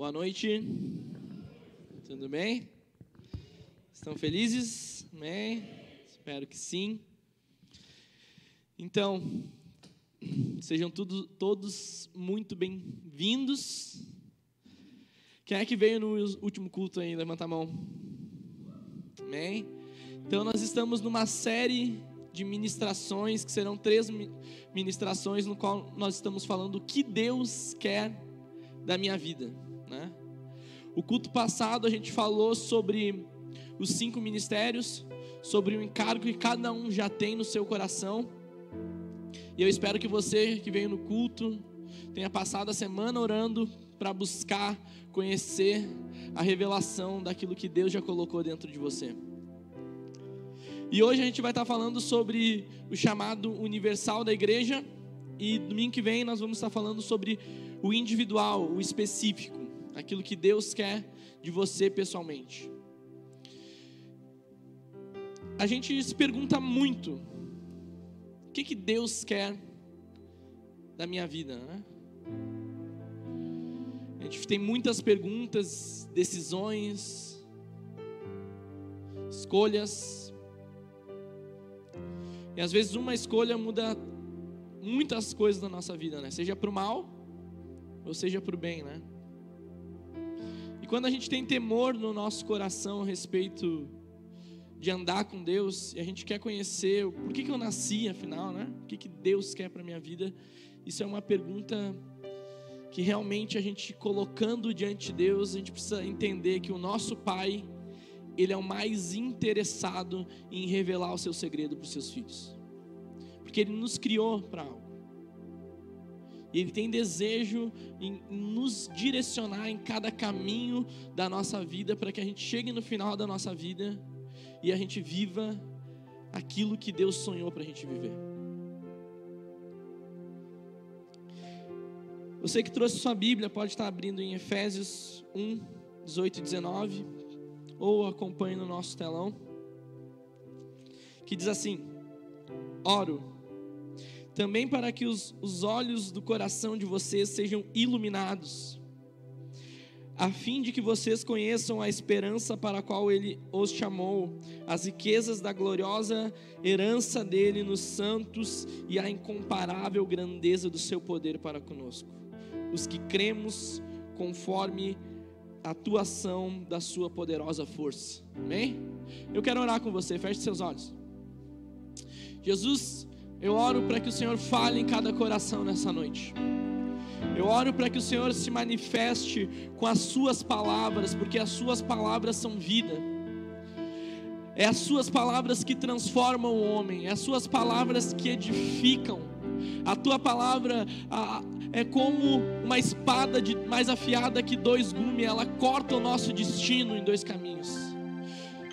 Boa noite. Tudo bem? Estão felizes? Amém? Espero que sim. Então, sejam tudo, todos muito bem-vindos. Quem é que veio no último culto aí? Levanta a mão. Amém? Então, nós estamos numa série de ministrações, que serão três ministrações, no qual nós estamos falando o que Deus quer da minha vida. Né? O culto passado a gente falou sobre os cinco ministérios, sobre o encargo que cada um já tem no seu coração. E eu espero que você que veio no culto tenha passado a semana orando para buscar conhecer a revelação daquilo que Deus já colocou dentro de você. E hoje a gente vai estar falando sobre o chamado universal da igreja. E domingo que vem nós vamos estar falando sobre o individual, o específico, aquilo que Deus quer de você pessoalmente. A gente se pergunta muito: o que, que Deus quer da minha vida? Né? A gente tem muitas perguntas, decisões, escolhas. E às vezes uma escolha muda muitas coisas da nossa vida, né? Seja para o mal ou seja para o bem, né? Quando a gente tem temor no nosso coração a respeito de andar com Deus, e a gente quer conhecer por que, que eu nasci, afinal, né? O que, que Deus quer para minha vida? Isso é uma pergunta que realmente a gente colocando diante de Deus, a gente precisa entender que o nosso Pai ele é o mais interessado em revelar o seu segredo para os seus filhos. Porque ele nos criou para algo. E ele tem desejo em nos direcionar em cada caminho da nossa vida para que a gente chegue no final da nossa vida e a gente viva aquilo que Deus sonhou para a gente viver. Você que trouxe sua Bíblia pode estar abrindo em Efésios 1, 18 e 19 ou acompanhe no nosso telão, que diz assim: Oro, também para que os, os olhos do coração de vocês sejam iluminados, a fim de que vocês conheçam a esperança para a qual ele os chamou, as riquezas da gloriosa herança dele nos santos e a incomparável grandeza do seu poder para conosco, os que cremos conforme atuação da sua poderosa força. Amém? Eu quero orar com você, feche seus olhos. Jesus, eu oro para que o Senhor fale em cada coração nessa noite. Eu oro para que o Senhor se manifeste com as suas palavras, porque as suas palavras são vida. É as suas palavras que transformam o homem, é as suas palavras que edificam. A tua palavra, a, é como uma espada de, mais afiada que dois gumes, ela corta o nosso destino em dois caminhos.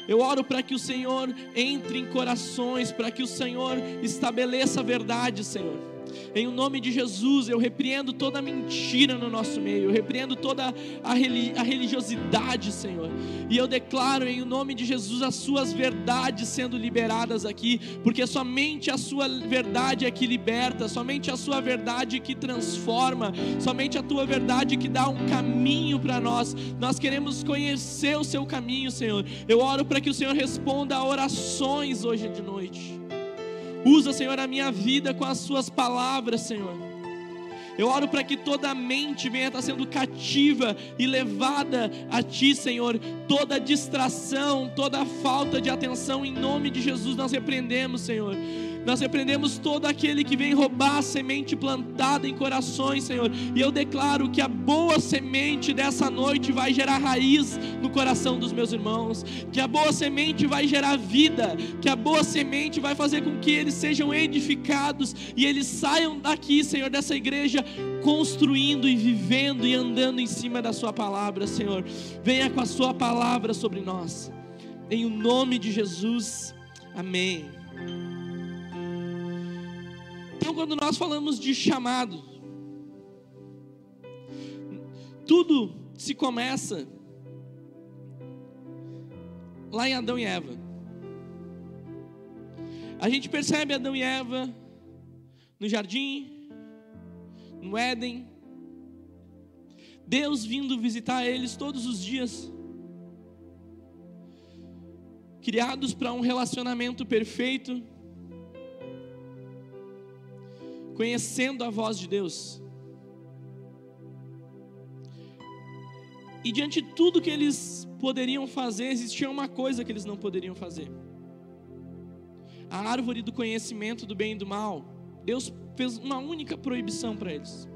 Eu oro para que o Senhor entre em corações, para que o Senhor estabeleça a verdade, Senhor. Em o nome de Jesus, eu repreendo toda mentira no nosso meio, eu repreendo toda a, religiosidade, Senhor. E eu declaro em o nome de Jesus as suas verdades sendo liberadas aqui, porque somente a sua verdade é que liberta, somente a sua verdade que transforma, somente a tua verdade que dá um caminho para nós. Nós queremos conhecer o seu caminho, Senhor. Eu oro para que o Senhor responda a orações hoje de noite. Usa, Senhor, a minha vida com as Suas palavras, Senhor. Eu oro para que toda a mente venha estar sendo cativa e levada a Ti, Senhor. Toda distração, toda falta de atenção, em nome de Jesus, nós repreendemos, Senhor. Nós repreendemos todo aquele que vem roubar a semente plantada em corações, Senhor. E eu declaro que a boa semente dessa noite vai gerar raiz no coração dos meus irmãos. Que a boa semente vai gerar vida. Que a boa semente vai fazer com que eles sejam edificados e eles saiam daqui, Senhor, dessa igreja construindo e vivendo e andando em cima da Sua palavra, Senhor. Venha com a Sua palavra sobre nós. Em o nome de Jesus. Amém. Quando nós falamos de chamado, tudo se começa lá em Adão e Eva. A gente percebe Adão e Eva no jardim, no Éden. Deus vindo visitar eles todos os dias. Criados para um relacionamento perfeito, conhecendo a voz de Deus. E diante de tudo que eles poderiam fazer, existia uma coisa que eles não poderiam fazer. A árvore do conhecimento do bem e do mal. Deus fez uma única proibição para eles.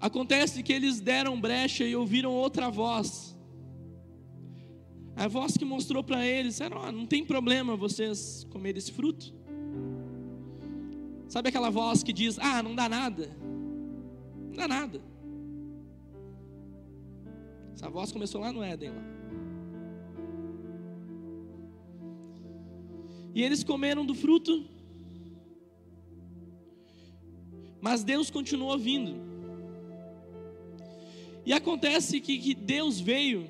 Acontece que eles deram brecha e ouviram outra voz. A voz que mostrou para eles: era, oh, não tem problema vocês comerem esse fruto. Sabe aquela voz que diz: Ah, não dá nada. Não dá nada. Essa voz começou lá no Éden. Lá. E eles comeram do fruto. Mas Deus continuou vindo. E acontece que, que Deus veio,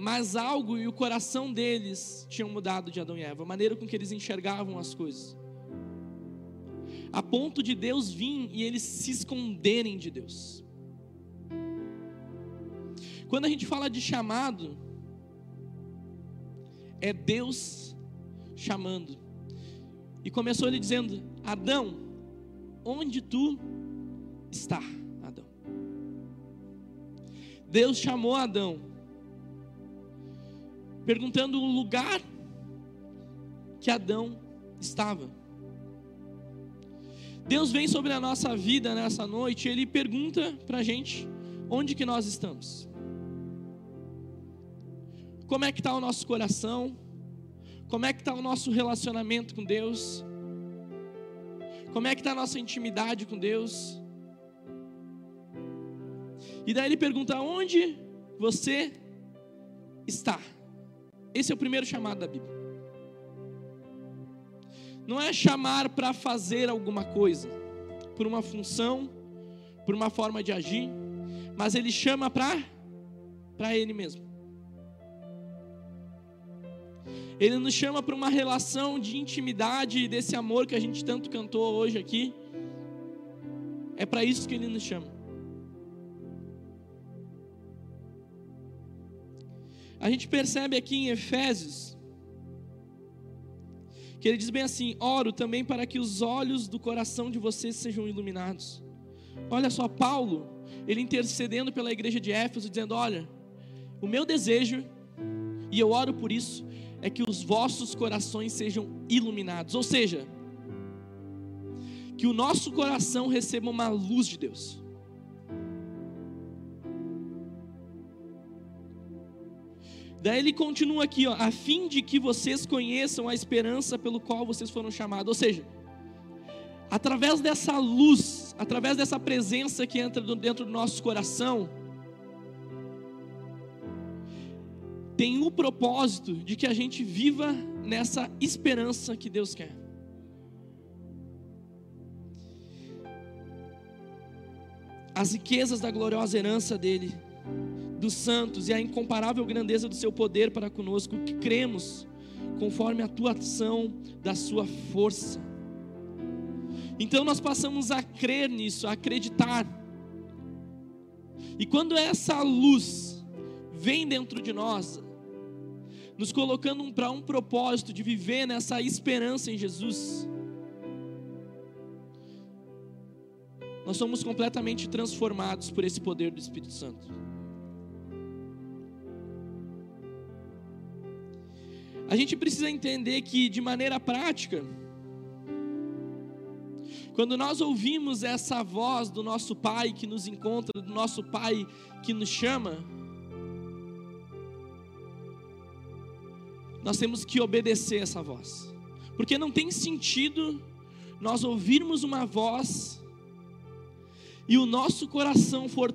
mas algo e o coração deles tinham mudado de Adão e Eva, a maneira com que eles enxergavam as coisas. A ponto de Deus vir e eles se esconderem de Deus. Quando a gente fala de chamado, é Deus chamando. E começou ele dizendo: Adão, onde tu está, Adão. Deus chamou Adão, perguntando o lugar que Adão estava. Deus vem sobre a nossa vida nessa noite, Ele pergunta para a gente onde que nós estamos. Como é que está o nosso coração? Como é que está o nosso relacionamento com Deus? Como é que está a nossa intimidade com Deus? E daí ele pergunta: onde você está? Esse é o primeiro chamado da Bíblia. Não é chamar para fazer alguma coisa, por uma função, por uma forma de agir, mas ele chama para para ele mesmo. Ele nos chama para uma relação de intimidade, desse amor que a gente tanto cantou hoje aqui. É para isso que ele nos chama. A gente percebe aqui em Efésios que ele diz bem assim: Oro também para que os olhos do coração de vocês sejam iluminados. Olha só, Paulo, ele intercedendo pela igreja de Éfeso, dizendo: Olha, o meu desejo, e eu oro por isso, é que os vossos corações sejam iluminados, ou seja, que o nosso coração receba uma luz de Deus. Daí ele continua aqui, ó, a fim de que vocês conheçam a esperança pelo qual vocês foram chamados. Ou seja, através dessa luz, através dessa presença que entra dentro do nosso coração, tem o propósito de que a gente viva nessa esperança que Deus quer. As riquezas da gloriosa herança dele, dos santos e a incomparável grandeza do seu poder para conosco, que cremos conforme a atuação da sua força. Então nós passamos a crer nisso, a acreditar. E quando essa luz vem dentro de nós, nos colocando para um propósito de viver nessa esperança em Jesus. Nós somos completamente transformados por esse poder do Espírito Santo. A gente precisa entender que, de maneira prática, quando nós ouvimos essa voz do nosso Pai que nos encontra, do nosso Pai que nos chama, nós temos que obedecer essa voz, porque não tem sentido nós ouvirmos uma voz e o nosso coração for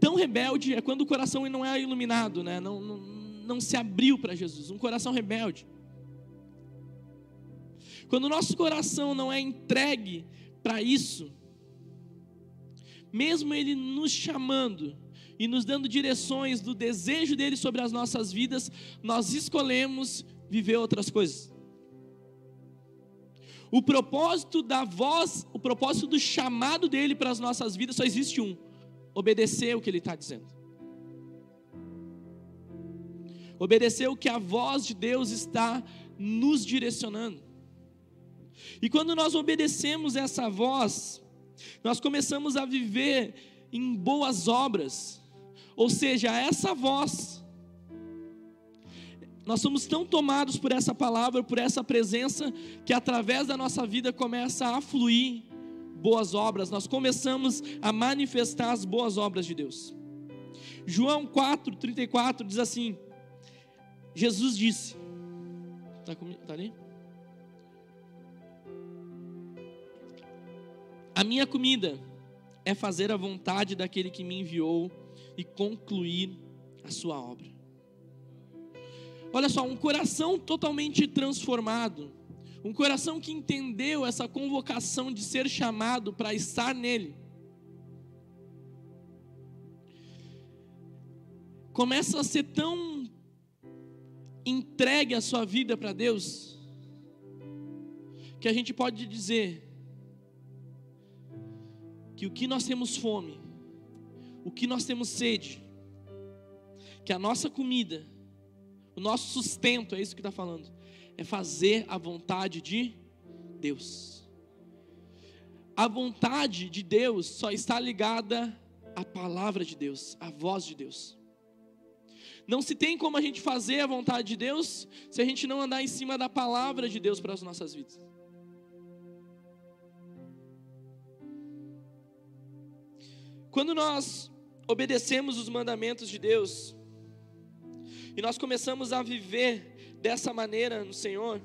tão rebelde, é quando o coração não é iluminado, né? não, não, não se abriu para Jesus, um coração rebelde. Quando o nosso coração não é entregue para isso, mesmo Ele nos chamando, e nos dando direções do desejo dele sobre as nossas vidas, nós escolhemos viver outras coisas. O propósito da voz, o propósito do chamado dele para as nossas vidas só existe um: obedecer o que ele está dizendo. Obedecer o que a voz de Deus está nos direcionando. E quando nós obedecemos essa voz, nós começamos a viver em boas obras, ou seja, essa voz nós somos tão tomados por essa palavra, por essa presença, que através da nossa vida começa a fluir boas obras, nós começamos a manifestar as boas obras de Deus. João 4, 34 diz assim: Jesus disse, está tá ali? A minha comida é fazer a vontade daquele que me enviou e concluir a sua obra. Olha só, um coração totalmente transformado, um coração que entendeu essa convocação de ser chamado para estar nele. Começa a ser tão entregue a sua vida para Deus, que a gente pode dizer que o que nós temos fome, o que nós temos sede, que a nossa comida o nosso sustento, é isso que está falando, é fazer a vontade de Deus. A vontade de Deus só está ligada à palavra de Deus, à voz de Deus. Não se tem como a gente fazer a vontade de Deus se a gente não andar em cima da palavra de Deus para as nossas vidas. Quando nós obedecemos os mandamentos de Deus, e nós começamos a viver dessa maneira no Senhor,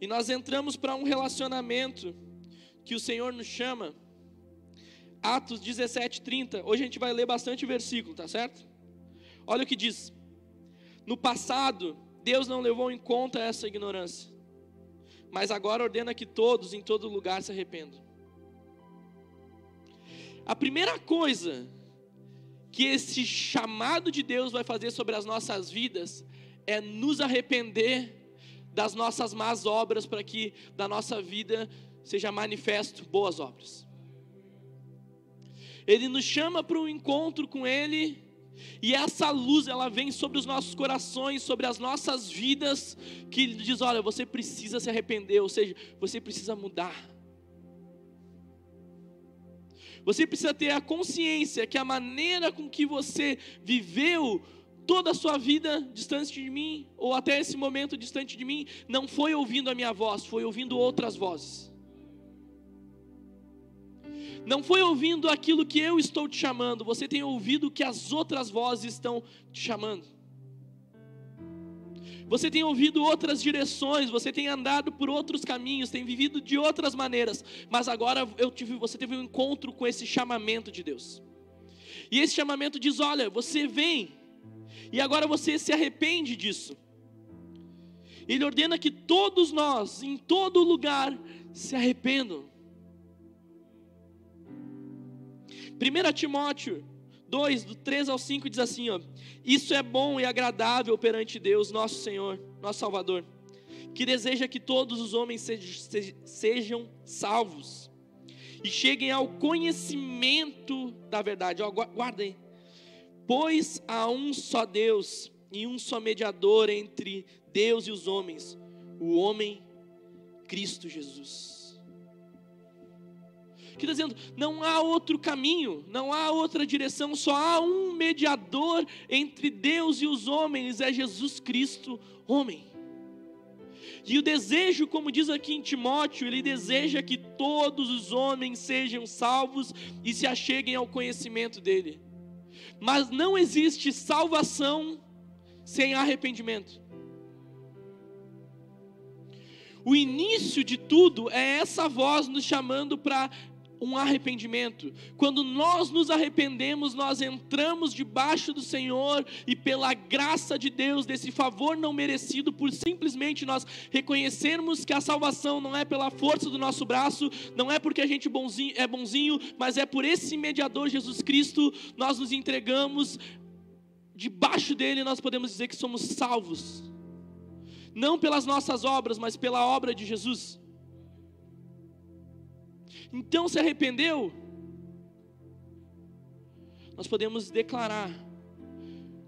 e nós entramos para um relacionamento que o Senhor nos chama, Atos 17, 30. Hoje a gente vai ler bastante versículo, tá certo? Olha o que diz: No passado, Deus não levou em conta essa ignorância, mas agora ordena que todos, em todo lugar, se arrependam. A primeira coisa que esse chamado de Deus vai fazer sobre as nossas vidas é nos arrepender das nossas más obras para que da nossa vida seja manifesto boas obras. Ele nos chama para um encontro com Ele, e essa luz ela vem sobre os nossos corações, sobre as nossas vidas, que diz: olha, você precisa se arrepender, ou seja, você precisa mudar. Você precisa ter a consciência que a maneira com que você viveu toda a sua vida distante de mim, ou até esse momento distante de mim, não foi ouvindo a minha voz, foi ouvindo outras vozes. Não foi ouvindo aquilo que eu estou te chamando, você tem ouvido o que as outras vozes estão te chamando. Você tem ouvido outras direções, você tem andado por outros caminhos, tem vivido de outras maneiras, mas agora eu tive, você teve um encontro com esse chamamento de Deus. E esse chamamento diz: olha, você vem, e agora você se arrepende disso. Ele ordena que todos nós, em todo lugar, se arrependam. 1 Timóteo 2, do 3 ao 5, diz assim: ó, Isso é bom e agradável perante Deus, nosso Senhor, nosso Salvador, que deseja que todos os homens sejam salvos e cheguem ao conhecimento da verdade. Ó, guarda aí. Pois há um só Deus e um só mediador entre Deus e os homens, o homem Cristo Jesus que está dizendo: não há outro caminho, não há outra direção, só há um mediador entre Deus e os homens, é Jesus Cristo, homem. E o desejo, como diz aqui em Timóteo, ele deseja que todos os homens sejam salvos e se acheguem ao conhecimento dele. Mas não existe salvação sem arrependimento. O início de tudo é essa voz nos chamando para um arrependimento. Quando nós nos arrependemos, nós entramos debaixo do Senhor e pela graça de Deus, desse favor não merecido, por simplesmente nós reconhecermos que a salvação não é pela força do nosso braço, não é porque a gente bonzinho, é bonzinho, mas é por esse mediador Jesus Cristo, nós nos entregamos, debaixo dele nós podemos dizer que somos salvos. não pelas nossas obras, mas pela obra de Jesus. Então se arrependeu? Nós podemos declarar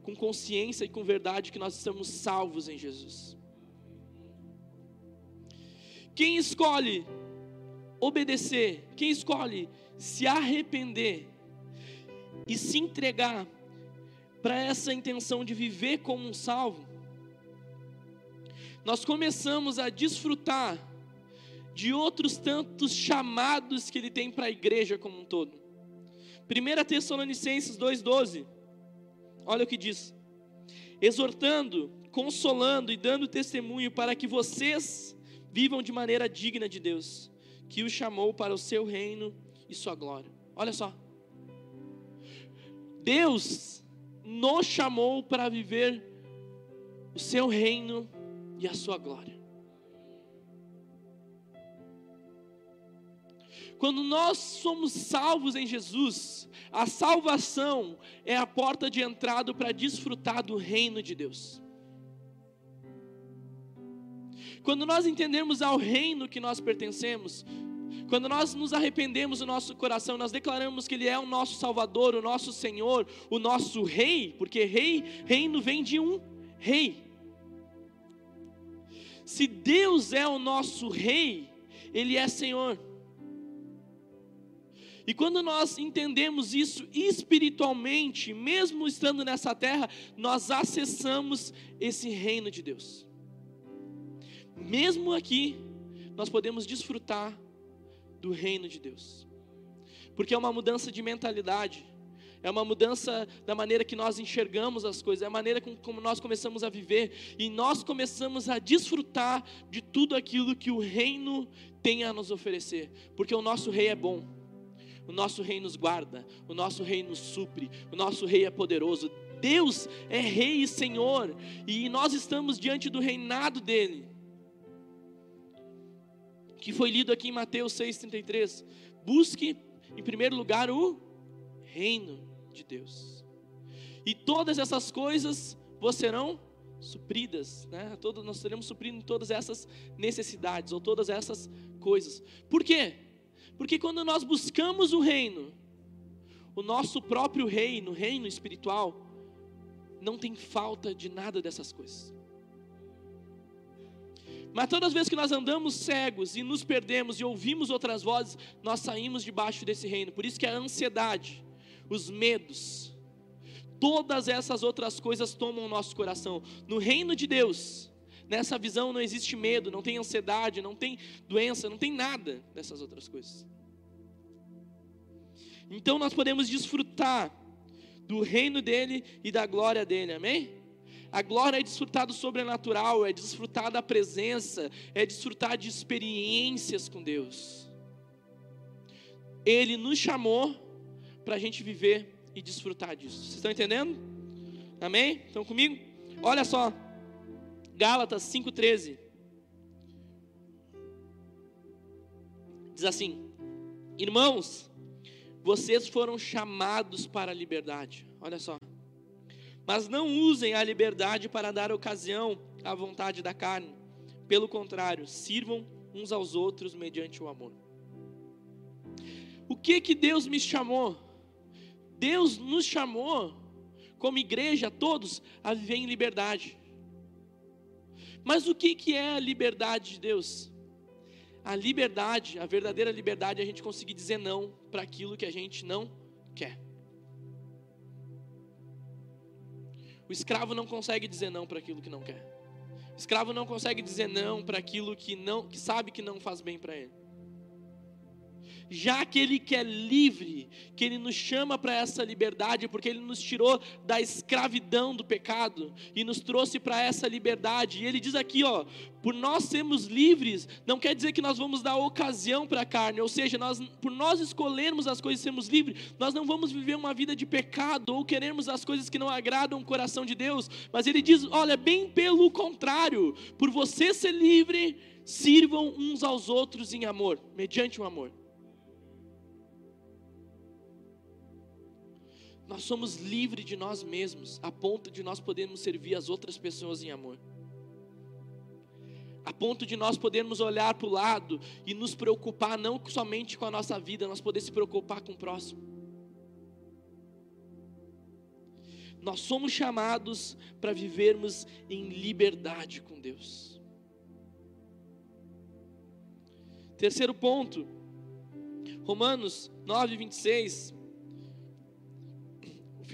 com consciência e com verdade que nós estamos salvos em Jesus. Quem escolhe obedecer, quem escolhe se arrepender e se entregar para essa intenção de viver como um salvo, nós começamos a desfrutar de outros tantos chamados que ele tem para a igreja como um todo. 1 Tessalonicenses 2,12, olha o que diz: exortando, consolando e dando testemunho para que vocês vivam de maneira digna de Deus, que o chamou para o seu reino e sua glória. Olha só, Deus nos chamou para viver o seu reino e a sua glória. Quando nós somos salvos em Jesus, a salvação é a porta de entrada para desfrutar do reino de Deus. Quando nós entendemos ao reino que nós pertencemos, quando nós nos arrependemos do nosso coração, nós declaramos que Ele é o nosso Salvador, o nosso Senhor, o nosso Rei, porque rei, reino vem de um rei. Se Deus é o nosso Rei, Ele é Senhor. E quando nós entendemos isso espiritualmente, mesmo estando nessa terra, nós acessamos esse reino de Deus. Mesmo aqui, nós podemos desfrutar do reino de Deus, porque é uma mudança de mentalidade, é uma mudança da maneira que nós enxergamos as coisas, é a maneira como nós começamos a viver e nós começamos a desfrutar de tudo aquilo que o reino tem a nos oferecer, porque o nosso rei é bom. O nosso rei nos guarda, o nosso rei nos supre, o nosso rei é poderoso. Deus é rei e senhor, e nós estamos diante do reinado dele. Que foi lido aqui em Mateus 6:33. Busque em primeiro lugar o reino de Deus. E todas essas coisas vos serão supridas, né? Todos nós seremos suprindo todas essas necessidades ou todas essas coisas. Por quê? Porque quando nós buscamos o reino, o nosso próprio reino, reino espiritual, não tem falta de nada dessas coisas. Mas todas as vezes que nós andamos cegos e nos perdemos e ouvimos outras vozes, nós saímos debaixo desse reino. Por isso que a ansiedade, os medos, todas essas outras coisas tomam o nosso coração. No reino de Deus, Nessa visão não existe medo, não tem ansiedade, não tem doença, não tem nada dessas outras coisas. Então nós podemos desfrutar do reino dele e da glória dele, amém? A glória é desfrutar do sobrenatural, é desfrutar da presença, é desfrutar de experiências com Deus. Ele nos chamou para a gente viver e desfrutar disso. Vocês estão entendendo? Amém? Estão comigo? Olha só, Gálatas 5,13. Diz assim: Irmãos, vocês foram chamados para a liberdade. Olha só. Mas não usem a liberdade para dar ocasião à vontade da carne. Pelo contrário, sirvam uns aos outros mediante o amor. O que que Deus me chamou? Deus nos chamou como igreja todos a viver em liberdade. Mas o que, que é a liberdade de Deus? A liberdade, a verdadeira liberdade é a gente conseguir dizer não para aquilo que a gente não quer. O escravo não consegue dizer não para aquilo que não quer. O escravo não consegue dizer não para aquilo que não que sabe que não faz bem para ele já que Ele quer livre, que Ele nos chama para essa liberdade, porque Ele nos tirou da escravidão do pecado e nos trouxe para essa liberdade. E Ele diz aqui, ó, por nós sermos livres, não quer dizer que nós vamos dar ocasião para a carne, ou seja, nós, por nós escolhermos as coisas e sermos livres, nós não vamos viver uma vida de pecado ou queremos as coisas que não agradam o coração de Deus, mas Ele diz, olha, bem pelo contrário, por você ser livre, sirvam uns aos outros em amor, mediante o amor. Nós somos livres de nós mesmos, a ponto de nós podermos servir as outras pessoas em amor. a ponto de nós podermos olhar para o lado e nos preocupar não somente com a nossa vida, nós poder se preocupar com o próximo. Nós somos chamados para vivermos em liberdade com Deus. Terceiro ponto, Romanos 9, 26.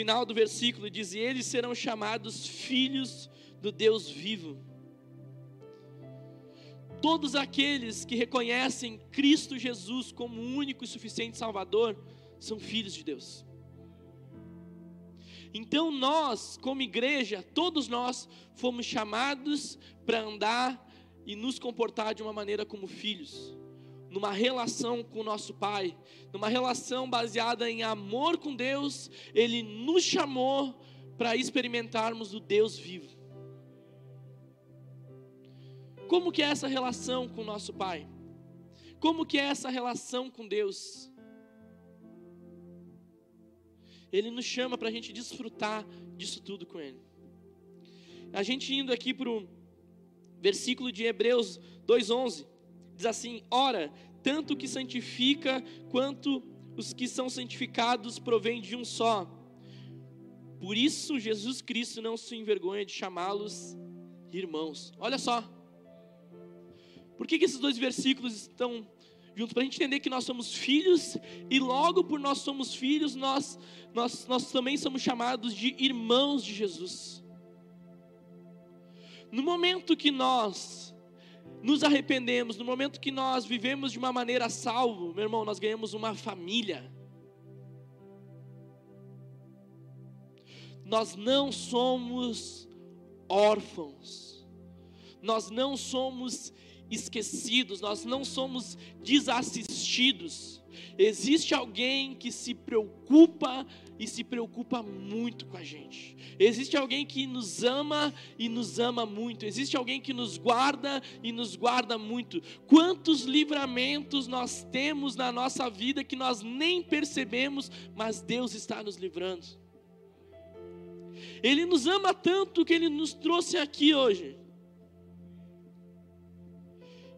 O final do versículo diz: eles serão chamados filhos do Deus vivo todos aqueles que reconhecem Cristo Jesus como único e suficiente Salvador são filhos de Deus. Então nós, como igreja, todos nós fomos chamados para andar e nos comportar de uma maneira como filhos, numa relação com o nosso Pai, numa relação baseada em amor com Deus, Ele nos chamou para experimentarmos o Deus vivo. Como que é essa relação com o nosso Pai? Como que é essa relação com Deus? Ele nos chama para a gente desfrutar disso tudo com Ele. A gente indo aqui para o versículo de Hebreus 2,11, diz assim: Ora, tanto o que santifica quanto os que são santificados provém de um só. Por isso, Jesus Cristo não se envergonha de chamá-los irmãos. Olha só, por que, que esses dois versículos estão juntos? Para a gente entender que nós somos filhos e logo por nós somos filhos, nós, nós, nós também somos chamados de irmãos de Jesus. No momento que nós nos arrependemos, no momento que nós vivemos de uma maneira salvo, meu irmão, nós ganhamos uma família. Nós não somos órfãos, nós não somos esquecidos, nós não somos desassistidos. Existe alguém que se preocupa e se preocupa muito com a gente. Existe alguém que nos ama e nos ama muito. Existe alguém que nos guarda e nos guarda muito. Quantos livramentos nós temos na nossa vida que nós nem percebemos, mas Deus está nos livrando. Ele nos ama tanto que ele nos trouxe aqui hoje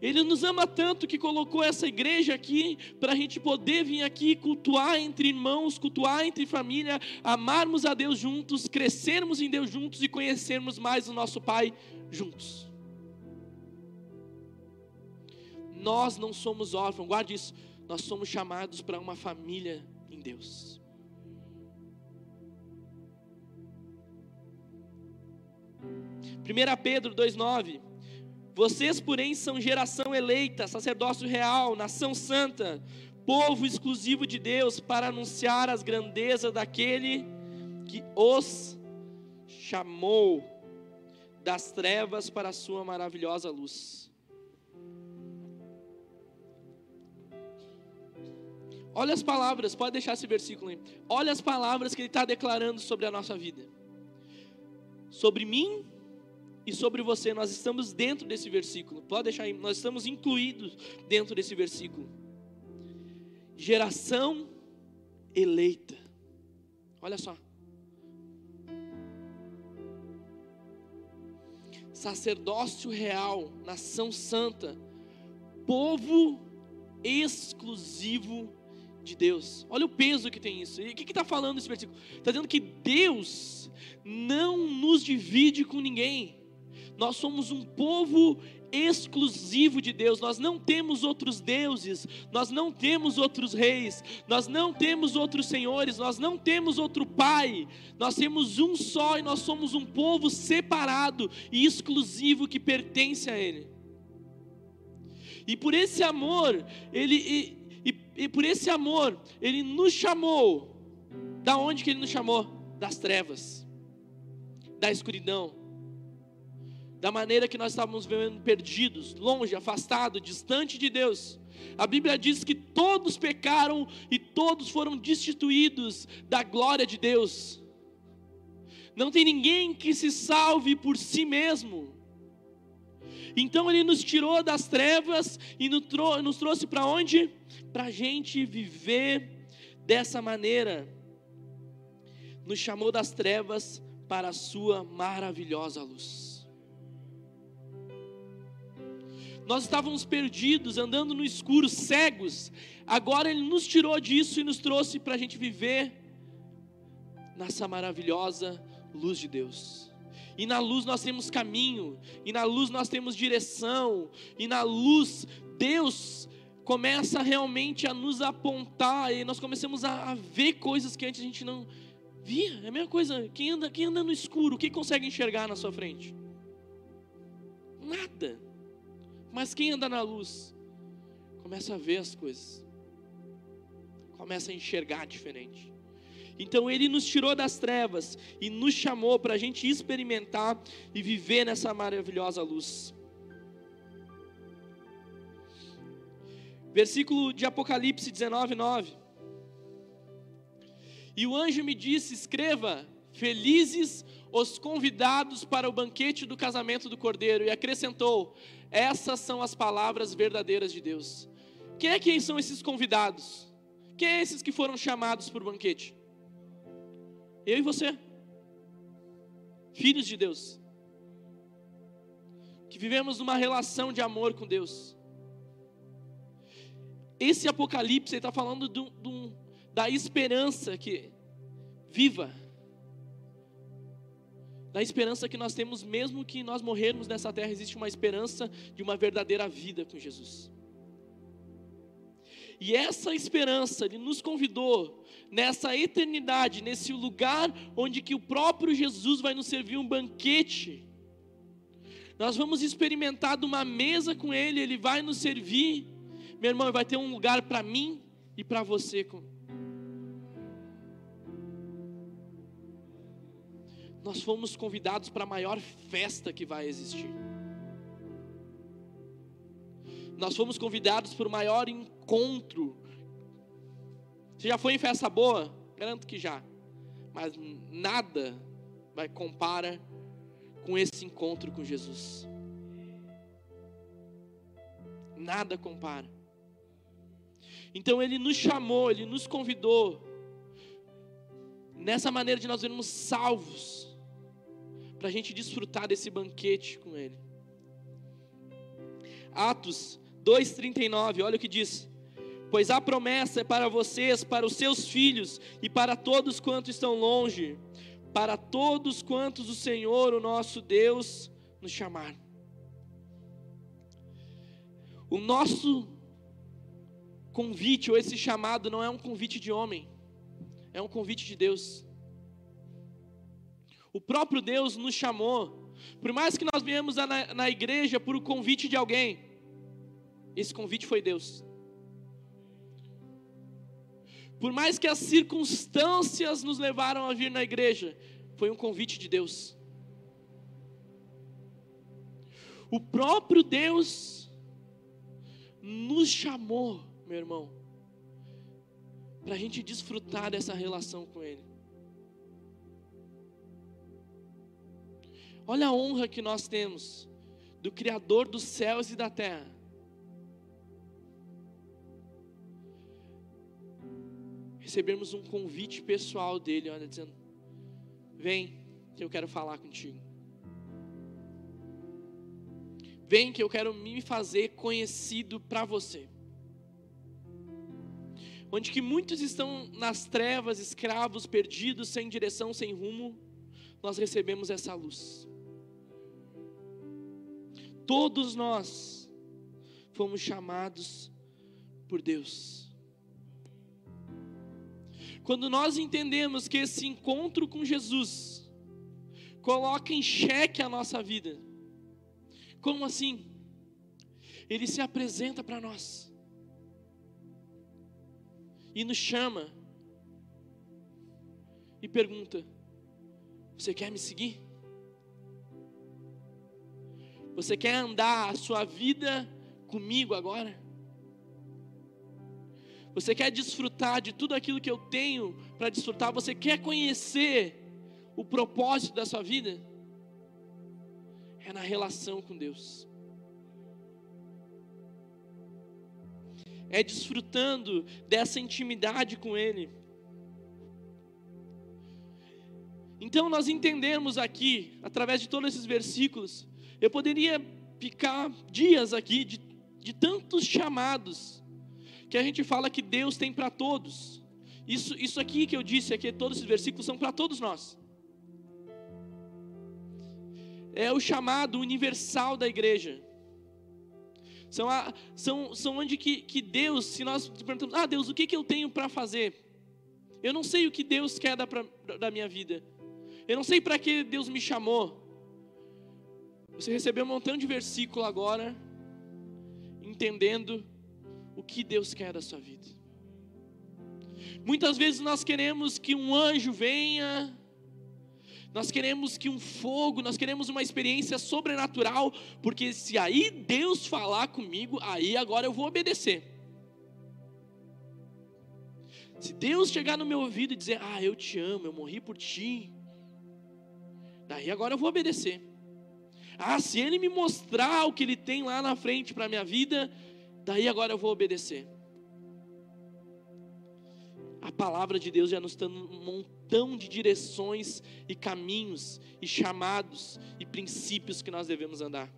ele nos ama tanto que colocou essa igreja aqui para a gente poder vir aqui cultuar entre irmãos, cultuar entre família, amarmos a Deus juntos, crescermos em Deus juntos e conhecermos mais o nosso Pai juntos. Nós não somos órfãos, guarde isso, nós somos chamados para uma família em Deus. Primeira Pedro 2:9 vocês, porém, são geração eleita, sacerdócio real, nação santa, povo exclusivo de Deus, para anunciar as grandezas daquele que os chamou das trevas para a sua maravilhosa luz. Olha as palavras, pode deixar esse versículo aí. Olha as palavras que ele está declarando sobre a nossa vida. Sobre mim e sobre você. Nós estamos dentro desse versículo. Pode deixar aí, nós estamos incluídos dentro desse versículo. Geração eleita. Olha só. Sacerdócio real, nação santa, povo exclusivo de Deus. Olha o peso que tem isso. E o que está falando esse versículo? Está dizendo que Deus não nos divide com ninguém. Nós somos um povo exclusivo de Deus, nós não temos outros deuses, nós não temos outros reis, nós não temos outros senhores, nós não temos outro pai, nós temos um só e nós somos um povo separado e exclusivo que pertence a Ele. E por esse amor, Ele e, e, e por esse amor, Ele nos chamou. Da onde que Ele nos chamou? Das trevas, da escuridão da maneira que nós estávamos vivendo perdidos, longe, afastado, distante de Deus. A Bíblia diz que todos pecaram e todos foram destituídos da glória de Deus. Não tem ninguém que se salve por si mesmo. Então Ele nos tirou das trevas e nos trouxe para onde? Para a gente viver dessa maneira. Nos chamou das trevas para a Sua maravilhosa luz. Nós estávamos perdidos, andando no escuro, cegos. Agora Ele nos tirou disso e nos trouxe para a gente viver nessa maravilhosa luz de Deus. E na luz nós temos caminho, e na luz nós temos direção, e na luz Deus começa realmente a nos apontar, e nós começamos a, a ver coisas que antes a gente não via. É a mesma coisa, quem anda, quem anda no escuro, o que consegue enxergar na sua frente? Nada. Mas quem anda na luz começa a ver as coisas, começa a enxergar diferente. Então ele nos tirou das trevas e nos chamou para a gente experimentar e viver nessa maravilhosa luz. Versículo de Apocalipse 19, 9. E o anjo me disse: Escreva, felizes os convidados para o banquete do casamento do cordeiro. E acrescentou: Essas são as palavras verdadeiras de Deus. Quem é quem são esses convidados? Quem é esses que foram chamados para o banquete? Eu e você, filhos de Deus, que vivemos uma relação de amor com Deus. Esse Apocalipse está falando do, do, da esperança que viva, da esperança que nós temos, mesmo que nós morrermos nessa terra, existe uma esperança de uma verdadeira vida com Jesus. E essa esperança, Ele nos convidou nessa eternidade, nesse lugar onde que o próprio Jesus vai nos servir um banquete. Nós vamos experimentar de uma mesa com Ele, Ele vai nos servir. Meu irmão, vai ter um lugar para mim e para você. Nós fomos convidados para a maior festa que vai existir. Nós fomos convidados para o maior encontro. Você já foi em festa boa? Garanto que já. Mas nada vai compara com esse encontro com Jesus. Nada compara. Então ele nos chamou, ele nos convidou. Nessa maneira de nós vermos salvos, para a gente desfrutar desse banquete com ele. Atos 2,39, olha o que diz: Pois a promessa é para vocês, para os seus filhos e para todos quantos estão longe, para todos quantos o Senhor, o nosso Deus, nos chamar. O nosso convite, ou esse chamado, não é um convite de homem, é um convite de Deus. O próprio Deus nos chamou, por mais que nós viemos na, na igreja por convite de alguém, esse convite foi Deus. Por mais que as circunstâncias nos levaram a vir na igreja, foi um convite de Deus. O próprio Deus nos chamou, meu irmão, para a gente desfrutar dessa relação com Ele. Olha a honra que nós temos do Criador dos céus e da terra recebermos um convite pessoal dele, olha, dizendo: Vem, que eu quero falar contigo. Vem, que eu quero me fazer conhecido para você. Onde que muitos estão nas trevas, escravos, perdidos, sem direção, sem rumo, nós recebemos essa luz. Todos nós fomos chamados por Deus quando nós entendemos que esse encontro com Jesus coloca em xeque a nossa vida, como assim? Ele se apresenta para nós e nos chama e pergunta: Você quer me seguir? Você quer andar a sua vida comigo agora? Você quer desfrutar de tudo aquilo que eu tenho para desfrutar? Você quer conhecer o propósito da sua vida? É na relação com Deus. É desfrutando dessa intimidade com Ele. Então nós entendemos aqui, através de todos esses versículos, eu poderia ficar dias aqui de, de tantos chamados que a gente fala que Deus tem para todos. Isso, isso aqui que eu disse aqui, todos esses versículos são para todos nós. É o chamado universal da igreja. São, a, são, são onde que, que Deus, se nós perguntamos, ah Deus, o que, que eu tenho para fazer? Eu não sei o que Deus quer da, pra, da minha vida. Eu não sei para que Deus me chamou. Você recebeu um montão de versículo agora, entendendo o que Deus quer da sua vida. Muitas vezes nós queremos que um anjo venha, nós queremos que um fogo, nós queremos uma experiência sobrenatural, porque se aí Deus falar comigo, aí agora eu vou obedecer. Se Deus chegar no meu ouvido e dizer, ah, eu te amo, eu morri por ti, daí agora eu vou obedecer. Ah, se Ele me mostrar o que Ele tem lá na frente para a minha vida, daí agora eu vou obedecer. A palavra de Deus já nos dá um montão de direções e caminhos e chamados e princípios que nós devemos andar.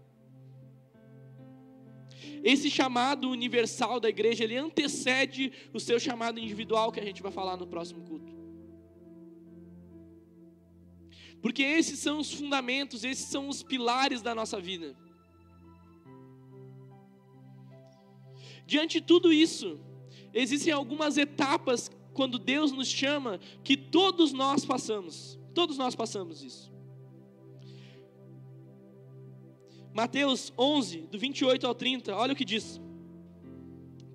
Esse chamado universal da igreja, ele antecede o seu chamado individual que a gente vai falar no próximo culto. Porque esses são os fundamentos, esses são os pilares da nossa vida. Diante de tudo isso, existem algumas etapas quando Deus nos chama que todos nós passamos. Todos nós passamos isso. Mateus 11, do 28 ao 30, olha o que diz.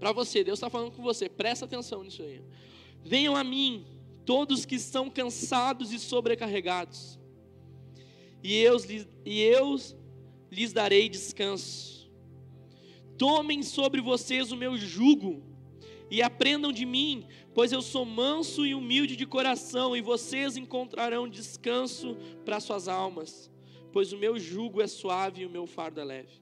Para você, Deus está falando com você, presta atenção nisso aí. Venham a mim, todos que estão cansados e sobrecarregados, e eu, e eu lhes darei descanso. Tomem sobre vocês o meu jugo e aprendam de mim, pois eu sou manso e humilde de coração, e vocês encontrarão descanso para suas almas, pois o meu jugo é suave e o meu fardo é leve.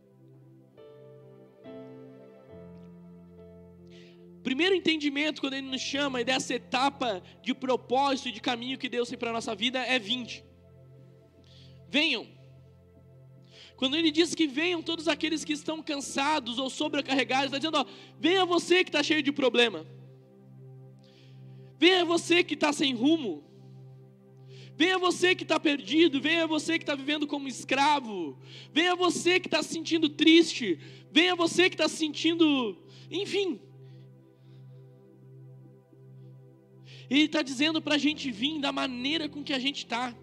Primeiro entendimento, quando ele nos chama dessa etapa de propósito e de caminho que Deus tem para a nossa vida, é vinde venham. Quando ele diz que venham todos aqueles que estão cansados ou sobrecarregados, está dizendo: ó, venha você que está cheio de problema, venha você que está sem rumo, venha você que está perdido, venha você que está vivendo como escravo, venha você que está se sentindo triste, venha você que está se sentindo, enfim. Ele está dizendo para a gente vir da maneira com que a gente está.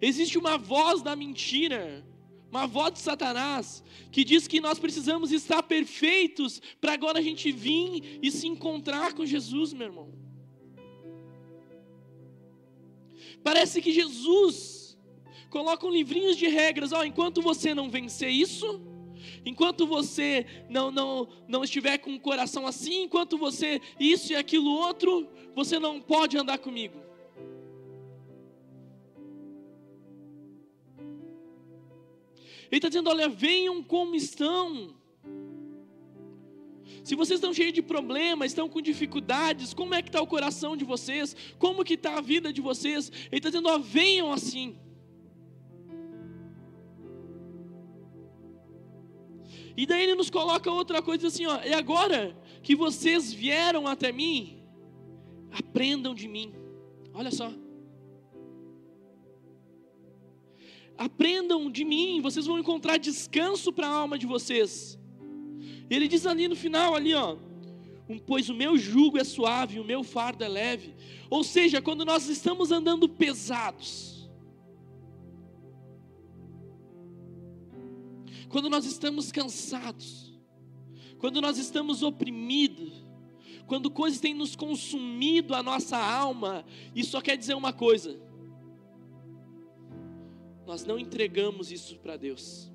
Existe uma voz da mentira, uma voz de Satanás, que diz que nós precisamos estar perfeitos para agora a gente vir e se encontrar com Jesus, meu irmão. Parece que Jesus coloca um livrinho de regras, ó, enquanto você não vencer isso, enquanto você não, não, não estiver com o coração assim, enquanto você isso e aquilo outro, você não pode andar comigo. Ele está dizendo: olha, venham como estão. Se vocês estão cheios de problemas, estão com dificuldades, como é que está o coração de vocês? Como que está a vida de vocês? Ele está dizendo, ó, venham assim. E daí ele nos coloca outra coisa assim, ó, e agora que vocês vieram até mim, aprendam de mim. Olha só. Aprendam de mim, vocês vão encontrar descanso para a alma de vocês. Ele diz ali no final, ali, ó, pois o meu jugo é suave, o meu fardo é leve. Ou seja, quando nós estamos andando pesados, quando nós estamos cansados, quando nós estamos oprimidos, quando coisas têm nos consumido a nossa alma, isso só quer dizer uma coisa: nós não entregamos isso para Deus.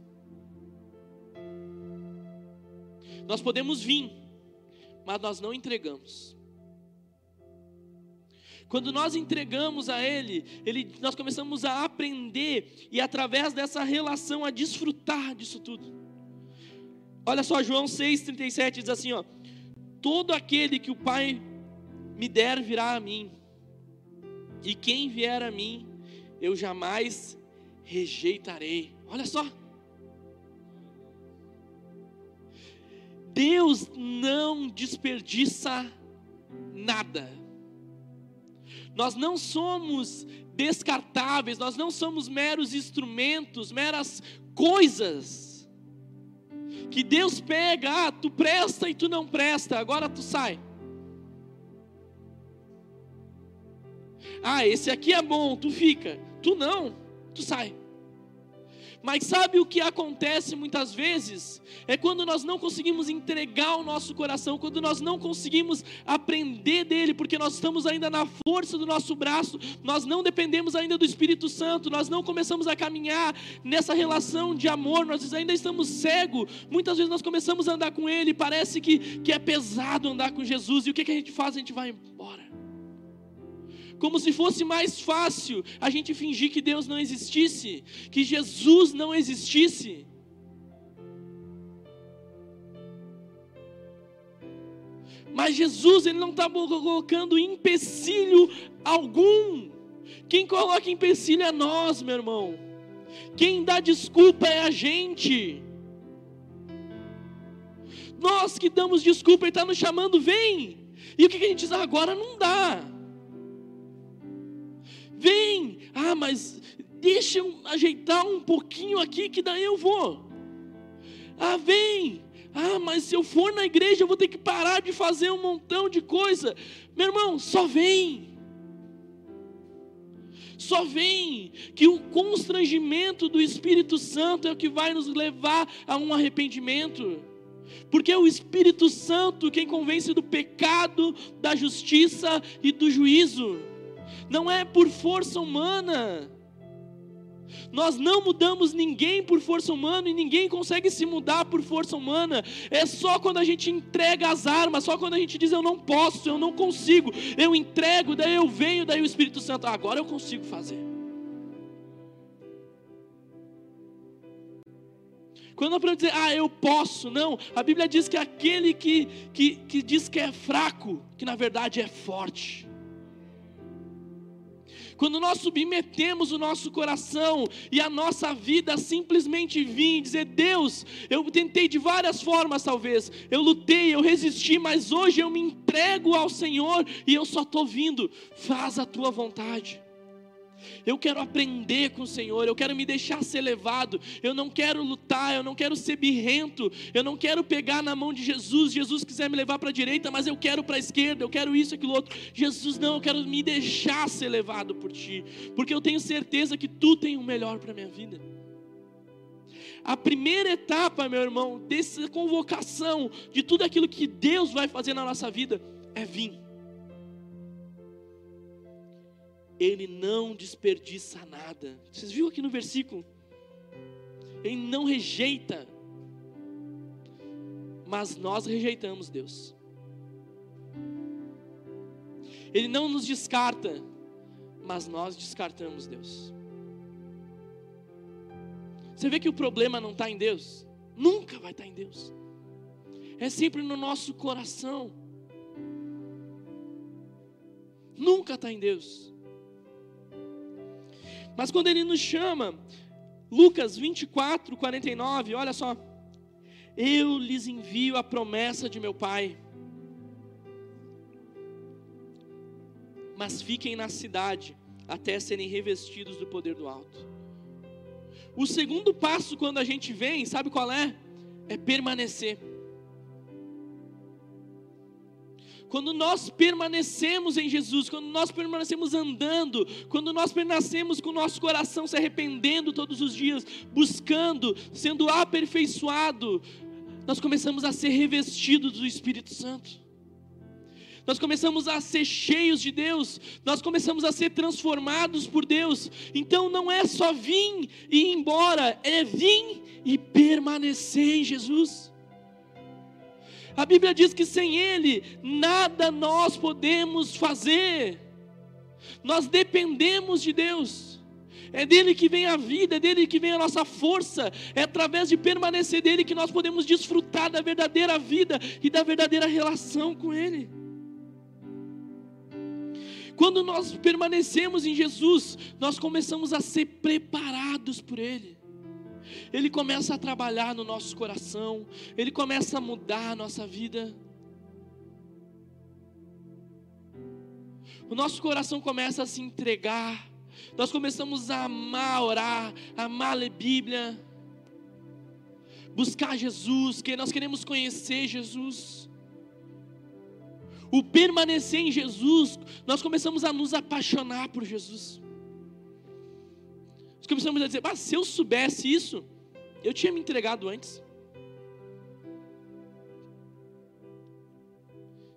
Nós podemos vir, mas nós não entregamos. Quando nós entregamos a Ele, Ele, nós começamos a aprender e através dessa relação a desfrutar disso tudo. Olha só, João 6,37 diz assim: ó, todo aquele que o Pai me der virá a mim, e quem vier a mim, eu jamais rejeitarei. Olha só. Deus não desperdiça nada. Nós não somos descartáveis, nós não somos meros instrumentos, meras coisas. Que Deus pega, ah, tu presta e tu não presta, agora tu sai. Ah, esse aqui é bom, tu fica. Tu não, tu sai. Mas sabe o que acontece muitas vezes? É quando nós não conseguimos entregar o nosso coração, quando nós não conseguimos aprender dele, porque nós estamos ainda na força do nosso braço, nós não dependemos ainda do Espírito Santo, nós não começamos a caminhar nessa relação de amor, nós ainda estamos cegos. Muitas vezes nós começamos a andar com ele, parece que, que é pesado andar com Jesus, e o que, que a gente faz? A gente vai embora como se fosse mais fácil a gente fingir que Deus não existisse, que Jesus não existisse. Mas Jesus, Ele não está colocando empecilho algum. Quem coloca empecilho é nós, meu irmão. Quem dá desculpa é a gente. Nós que damos desculpa, Ele está nos chamando, vem. E o que a gente diz? Agora não dá. Vem, ah, mas deixa eu ajeitar um pouquinho aqui que daí eu vou. Ah, vem, ah, mas se eu for na igreja eu vou ter que parar de fazer um montão de coisa. Meu irmão, só vem. Só vem que o constrangimento do Espírito Santo é o que vai nos levar a um arrependimento. Porque é o Espírito Santo quem convence do pecado, da justiça e do juízo não é por força humana. Nós não mudamos ninguém por força humana e ninguém consegue se mudar por força humana. É só quando a gente entrega as armas, só quando a gente diz eu não posso, eu não consigo, eu entrego, daí eu venho, daí o Espírito Santo, agora eu consigo fazer. Quando não dizer, ah, eu posso, não. A Bíblia diz que aquele que, que, que diz que é fraco, que na verdade é forte. Quando nós submetemos o nosso coração e a nossa vida simplesmente vir e dizer: Deus, eu tentei de várias formas, talvez, eu lutei, eu resisti, mas hoje eu me entrego ao Senhor e eu só estou vindo, faz a tua vontade. Eu quero aprender com o Senhor, eu quero me deixar ser levado, eu não quero lutar, eu não quero ser birrento, eu não quero pegar na mão de Jesus. Jesus quiser me levar para a direita, mas eu quero para a esquerda, eu quero isso, aquilo outro. Jesus, não, eu quero me deixar ser levado por Ti, porque eu tenho certeza que Tu tem o melhor para a minha vida. A primeira etapa, meu irmão, dessa convocação de tudo aquilo que Deus vai fazer na nossa vida é vir. Ele não desperdiça nada. Vocês viram aqui no versículo? Ele não rejeita, mas nós rejeitamos Deus. Ele não nos descarta, mas nós descartamos Deus. Você vê que o problema não está em Deus? Nunca vai estar tá em Deus. É sempre no nosso coração. Nunca está em Deus. Mas quando ele nos chama, Lucas 24, 49, olha só. Eu lhes envio a promessa de meu Pai. Mas fiquem na cidade até serem revestidos do poder do alto. O segundo passo quando a gente vem, sabe qual é? É permanecer. Quando nós permanecemos em Jesus, quando nós permanecemos andando, quando nós permanecemos com o nosso coração se arrependendo todos os dias, buscando, sendo aperfeiçoado, nós começamos a ser revestidos do Espírito Santo. Nós começamos a ser cheios de Deus, nós começamos a ser transformados por Deus. Então não é só vir e ir embora, é vir e permanecer em Jesus. A Bíblia diz que sem Ele nada nós podemos fazer. Nós dependemos de Deus. É dele que vem a vida, é dele que vem a nossa força. É através de permanecer dele que nós podemos desfrutar da verdadeira vida e da verdadeira relação com Ele. Quando nós permanecemos em Jesus, nós começamos a ser preparados por Ele. Ele começa a trabalhar no nosso coração, Ele começa a mudar a nossa vida. O nosso coração começa a se entregar, nós começamos a amar orar, amar ler Bíblia, buscar Jesus, que nós queremos conhecer Jesus. O permanecer em Jesus, nós começamos a nos apaixonar por Jesus. Começamos a dizer: ah, se eu soubesse isso, eu tinha me entregado antes.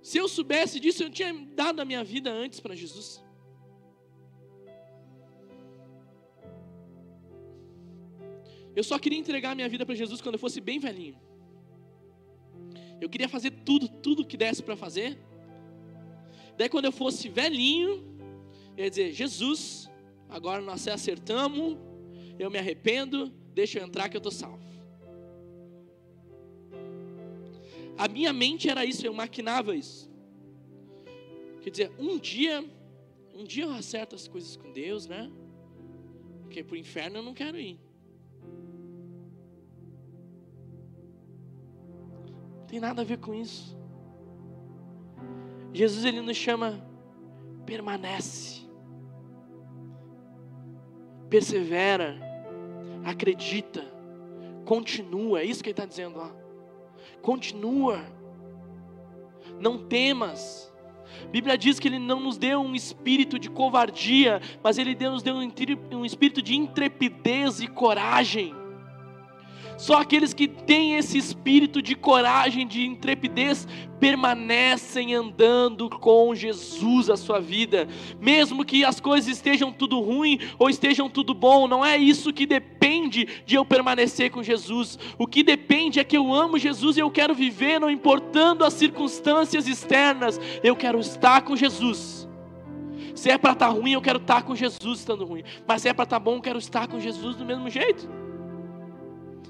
Se eu soubesse disso, eu tinha dado a minha vida antes para Jesus. Eu só queria entregar a minha vida para Jesus quando eu fosse bem velhinho. Eu queria fazer tudo, tudo que desse para fazer. Daí quando eu fosse velhinho, eu ia dizer, Jesus, agora nós acertamos, eu me arrependo, deixa eu entrar que eu estou salvo. A minha mente era isso, eu maquinava isso. Quer dizer, um dia, um dia eu acerto as coisas com Deus, né? Porque para o inferno eu não quero ir. Não tem nada a ver com isso. Jesus ele nos chama, permanece, persevera, acredita, continua. É isso que ele está dizendo lá. Continua, não temas. A Bíblia diz que Ele não nos deu um espírito de covardia, mas Ele nos deu um espírito de intrepidez e coragem. Só aqueles que têm esse espírito de coragem, de intrepidez, permanecem andando com Jesus a sua vida, mesmo que as coisas estejam tudo ruim ou estejam tudo bom, não é isso que depende de eu permanecer com Jesus. O que depende é que eu amo Jesus e eu quero viver, não importando as circunstâncias externas, eu quero estar com Jesus. Se é para estar tá ruim, eu quero estar com Jesus estando ruim. Mas se é para estar tá bom, eu quero estar com Jesus do mesmo jeito.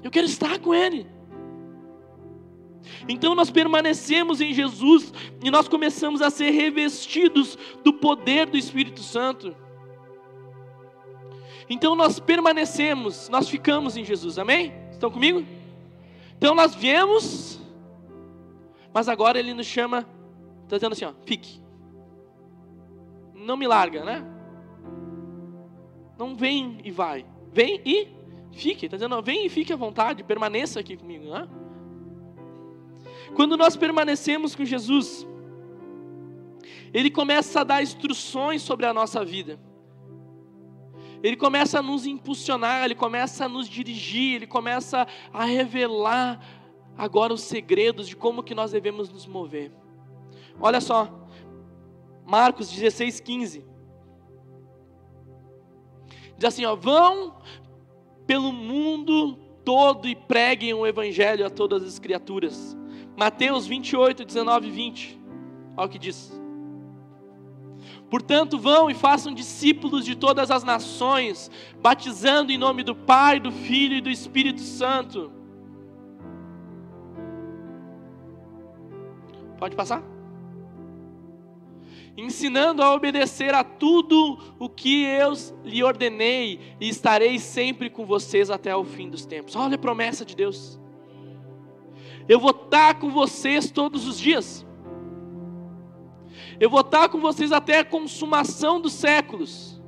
Eu quero estar com Ele. Então nós permanecemos em Jesus e nós começamos a ser revestidos do poder do Espírito Santo. Então nós permanecemos, nós ficamos em Jesus, amém? Estão comigo? Então nós viemos, mas agora Ele nos chama, está dizendo assim: ó, fique, não me larga, né? Não vem e vai, vem e Fique, está dizendo, vem e fique à vontade, permaneça aqui comigo. Né? Quando nós permanecemos com Jesus, Ele começa a dar instruções sobre a nossa vida. Ele começa a nos impulsionar, Ele começa a nos dirigir, Ele começa a revelar agora os segredos de como que nós devemos nos mover. Olha só, Marcos 16, 15. Diz assim: ó, vão pelo mundo todo e preguem o evangelho a todas as criaturas. Mateus 28, 19 e 20. Olha o que diz. Portanto, vão e façam discípulos de todas as nações, batizando em nome do Pai, do Filho e do Espírito Santo. Pode passar? Ensinando a obedecer a tudo o que eu lhe ordenei, e estarei sempre com vocês até o fim dos tempos. Olha a promessa de Deus. Eu vou estar com vocês todos os dias. Eu vou estar com vocês até a consumação dos séculos.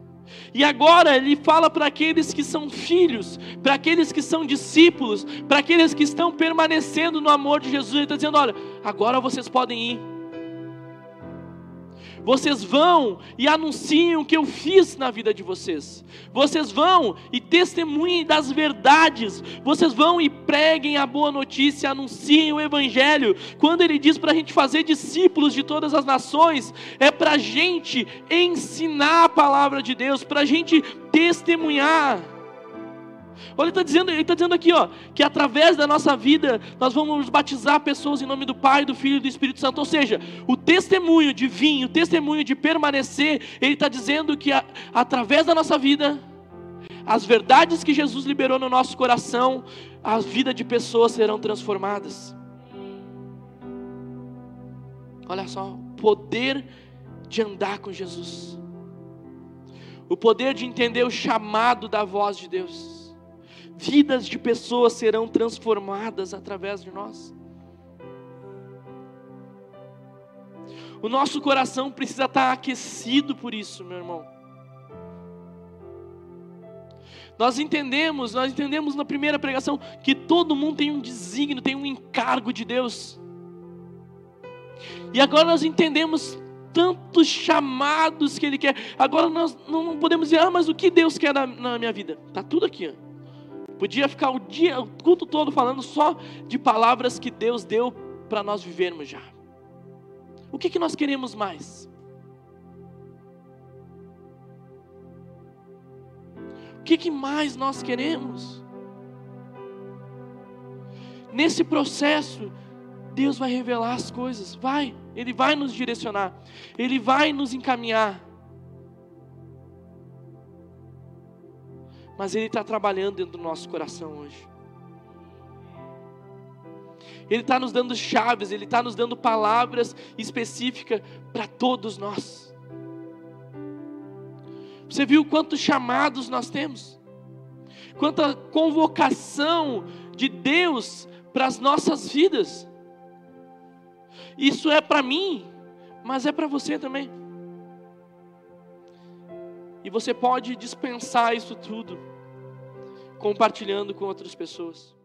E agora ele fala para aqueles que são filhos, para aqueles que são discípulos, para aqueles que estão permanecendo no amor de Jesus. Ele está dizendo: olha, agora vocês podem ir vocês vão e anunciem o que eu fiz na vida de vocês. Vocês vão e testemunhem das verdades. Vocês vão e preguem a boa notícia, anunciem o Evangelho. Quando ele diz para a gente fazer discípulos de todas as nações, é para a gente ensinar a palavra de Deus, para a gente testemunhar. Olha, ele está dizendo, ele está dizendo aqui, ó, que através da nossa vida nós vamos batizar pessoas em nome do Pai, do Filho e do Espírito Santo. Ou seja, o testemunho de vir, o testemunho de permanecer, ele está dizendo que a, através da nossa vida, as verdades que Jesus liberou no nosso coração, a vida de pessoas serão transformadas. Olha só, o poder de andar com Jesus, o poder de entender o chamado da voz de Deus. Vidas de pessoas serão transformadas através de nós. O nosso coração precisa estar aquecido por isso, meu irmão. Nós entendemos, nós entendemos na primeira pregação que todo mundo tem um desígnio, tem um encargo de Deus. E agora nós entendemos tantos chamados que Ele quer. Agora nós não podemos dizer, ah, mas o que Deus quer na, na minha vida? Está tudo aqui. Ó. Podia ficar o dia, o culto todo falando só de palavras que Deus deu para nós vivermos já. O que, que nós queremos mais? O que, que mais nós queremos? Nesse processo, Deus vai revelar as coisas, vai, Ele vai nos direcionar, Ele vai nos encaminhar. Mas Ele está trabalhando dentro do nosso coração hoje. Ele está nos dando chaves, Ele está nos dando palavras específicas para todos nós. Você viu quantos chamados nós temos? Quanta convocação de Deus para as nossas vidas. Isso é para mim, mas é para você também. E você pode dispensar isso tudo compartilhando com outras pessoas.